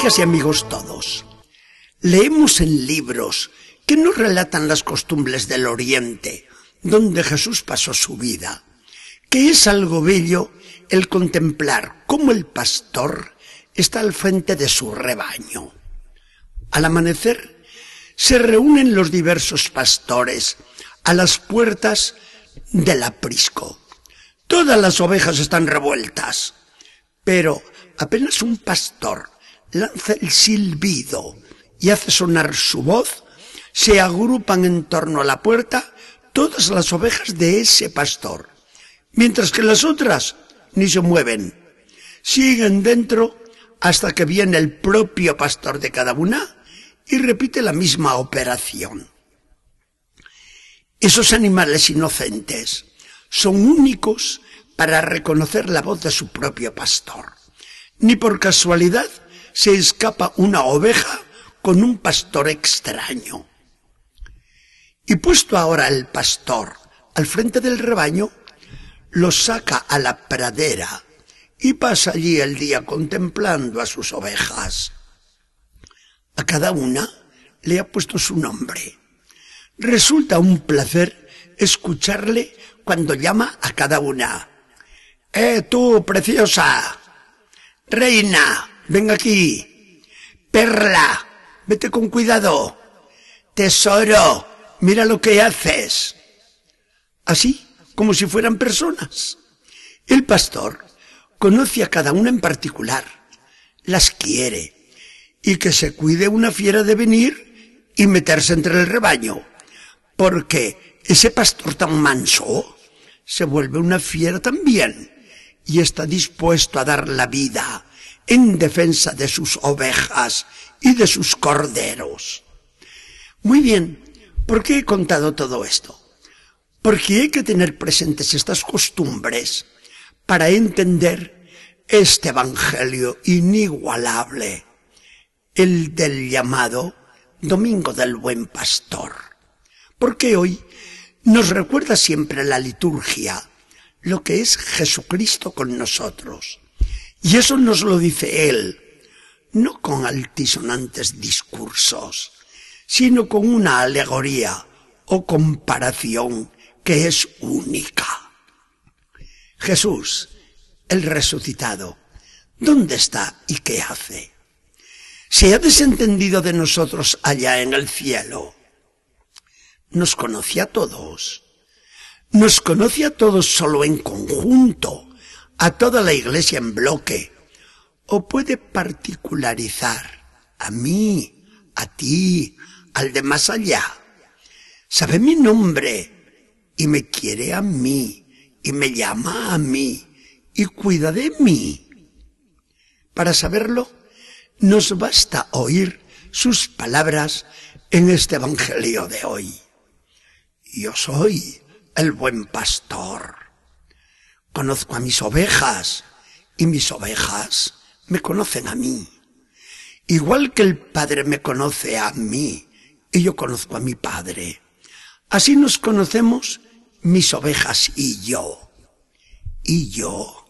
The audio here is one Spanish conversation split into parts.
Amigas y amigos todos, leemos en libros que nos relatan las costumbres del Oriente, donde Jesús pasó su vida, que es algo bello el contemplar cómo el pastor está al frente de su rebaño. Al amanecer, se reúnen los diversos pastores a las puertas del aprisco. Todas las ovejas están revueltas, pero apenas un pastor lanza el silbido y hace sonar su voz, se agrupan en torno a la puerta todas las ovejas de ese pastor, mientras que las otras ni se mueven. Siguen dentro hasta que viene el propio pastor de cada una y repite la misma operación. Esos animales inocentes son únicos para reconocer la voz de su propio pastor. Ni por casualidad se escapa una oveja con un pastor extraño. Y puesto ahora el pastor al frente del rebaño, lo saca a la pradera y pasa allí el día contemplando a sus ovejas. A cada una le ha puesto su nombre. Resulta un placer escucharle cuando llama a cada una. ¡Eh, tú, preciosa! ¡Reina! ¡Ven aquí! ¡Perla! ¡Vete con cuidado! ¡Tesoro! ¡Mira lo que haces! Así como si fueran personas. El pastor conoce a cada una en particular, las quiere, y que se cuide una fiera de venir y meterse entre el rebaño, porque ese pastor tan manso se vuelve una fiera también y está dispuesto a dar la vida en defensa de sus ovejas y de sus corderos. Muy bien, ¿por qué he contado todo esto? Porque hay que tener presentes estas costumbres para entender este Evangelio inigualable, el del llamado Domingo del Buen Pastor. Porque hoy nos recuerda siempre la liturgia lo que es Jesucristo con nosotros. Y eso nos lo dice Él, no con altisonantes discursos, sino con una alegoría o comparación que es única. Jesús, el resucitado, ¿dónde está y qué hace? Se ha desentendido de nosotros allá en el cielo. Nos conoce a todos. Nos conoce a todos solo en conjunto, a toda la iglesia en bloque. O puede particularizar a mí, a ti, al de más allá. Sabe mi nombre y me quiere a mí y me llama a mí y cuida de mí. Para saberlo, nos basta oír sus palabras en este Evangelio de hoy. Yo soy el buen pastor. Conozco a mis ovejas y mis ovejas me conocen a mí. Igual que el Padre me conoce a mí y yo conozco a mi Padre. Así nos conocemos mis ovejas y yo. Y yo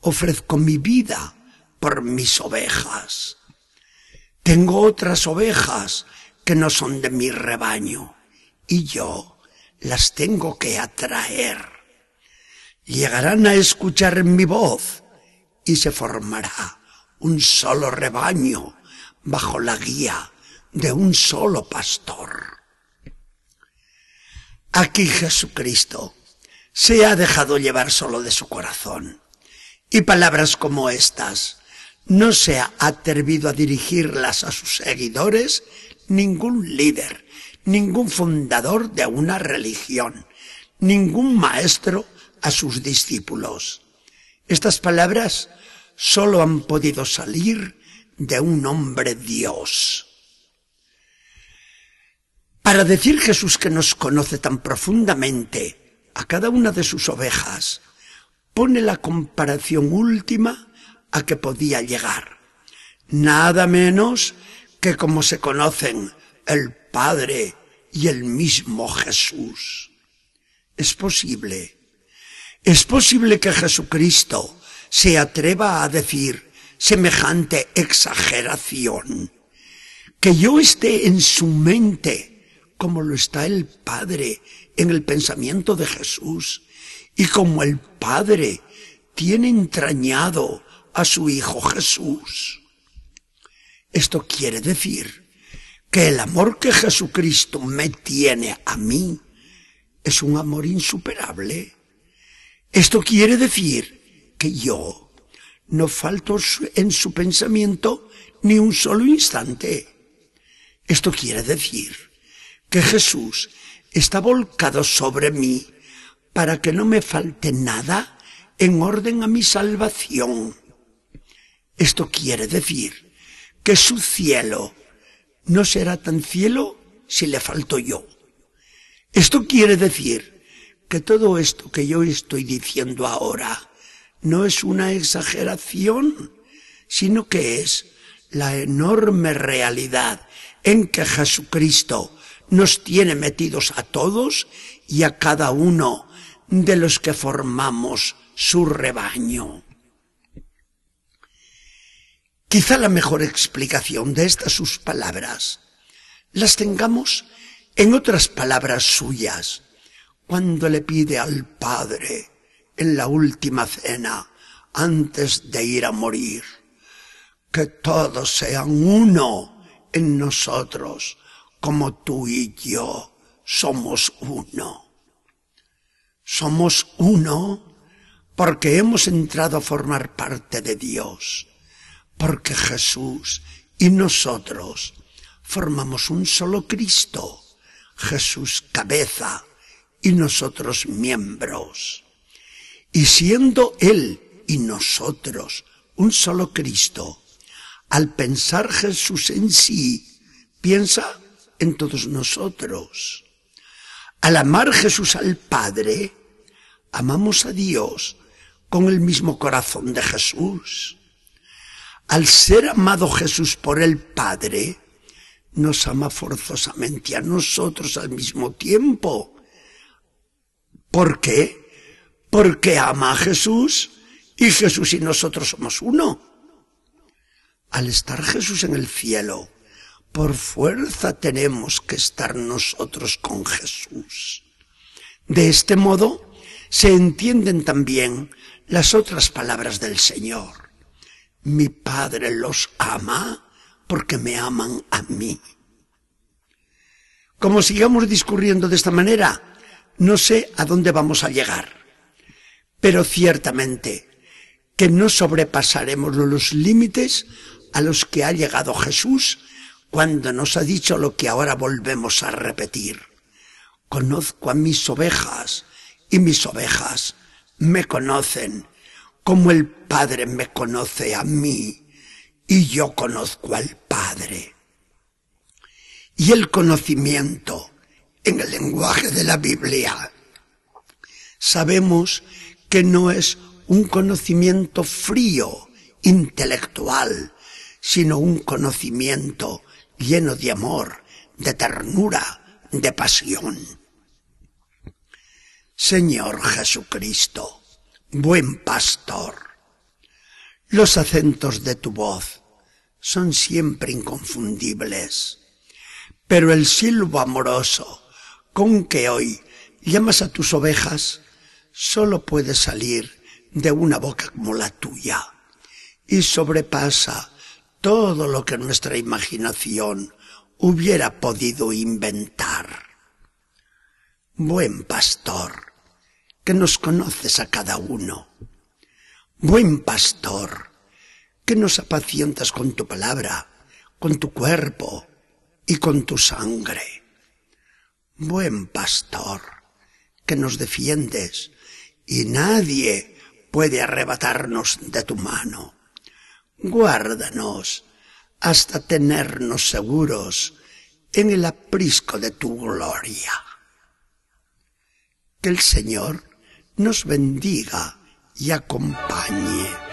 ofrezco mi vida por mis ovejas. Tengo otras ovejas que no son de mi rebaño y yo las tengo que atraer. Llegarán a escuchar mi voz y se formará un solo rebaño bajo la guía de un solo pastor. Aquí Jesucristo se ha dejado llevar solo de su corazón. Y palabras como estas no se ha atrevido a dirigirlas a sus seguidores ningún líder, ningún fundador de una religión, ningún maestro a sus discípulos. Estas palabras solo han podido salir de un hombre Dios. Para decir Jesús que nos conoce tan profundamente a cada una de sus ovejas, pone la comparación última a que podía llegar. Nada menos que como se conocen el Padre y el mismo Jesús. Es posible, es posible que Jesucristo se atreva a decir semejante exageración. Que yo esté en su mente como lo está el Padre en el pensamiento de Jesús y como el Padre tiene entrañado a su Hijo Jesús. Esto quiere decir que el amor que Jesucristo me tiene a mí es un amor insuperable. Esto quiere decir que yo no falto en su pensamiento ni un solo instante. Esto quiere decir que Jesús está volcado sobre mí para que no me falte nada en orden a mi salvación. Esto quiere decir que su cielo no será tan cielo si le falto yo. Esto quiere decir que todo esto que yo estoy diciendo ahora no es una exageración, sino que es la enorme realidad en que Jesucristo nos tiene metidos a todos y a cada uno de los que formamos su rebaño. Quizá la mejor explicación de estas sus palabras las tengamos en otras palabras suyas, cuando le pide al Padre en la última cena, antes de ir a morir, que todos sean uno en nosotros, como tú y yo somos uno. Somos uno porque hemos entrado a formar parte de Dios, porque Jesús y nosotros formamos un solo Cristo, Jesús cabeza y nosotros miembros. Y siendo Él y nosotros un solo Cristo, al pensar Jesús en sí, piensa en todos nosotros. Al amar Jesús al Padre, amamos a Dios con el mismo corazón de Jesús. Al ser amado Jesús por el Padre, nos ama forzosamente a nosotros al mismo tiempo. ¿Por qué? Porque ama a Jesús y Jesús y nosotros somos uno. Al estar Jesús en el cielo, por fuerza tenemos que estar nosotros con Jesús. De este modo se entienden también las otras palabras del Señor. Mi Padre los ama porque me aman a mí. Como sigamos discurriendo de esta manera, no sé a dónde vamos a llegar, pero ciertamente que no sobrepasaremos los límites a los que ha llegado Jesús cuando nos ha dicho lo que ahora volvemos a repetir. Conozco a mis ovejas y mis ovejas me conocen como el Padre me conoce a mí y yo conozco al Padre. Y el conocimiento lenguaje de la Biblia sabemos que no es un conocimiento frío, intelectual, sino un conocimiento lleno de amor, de ternura, de pasión. Señor Jesucristo, buen pastor, los acentos de tu voz son siempre inconfundibles, pero el silbo amoroso con que hoy llamas a tus ovejas solo puede salir de una boca como la tuya y sobrepasa todo lo que nuestra imaginación hubiera podido inventar. Buen pastor, que nos conoces a cada uno, Buen pastor, que nos apacientas con tu palabra, con tu cuerpo y con tu sangre. Buen pastor, que nos defiendes y nadie puede arrebatarnos de tu mano. Guárdanos hasta tenernos seguros en el aprisco de tu gloria. Que el Señor nos bendiga y acompañe.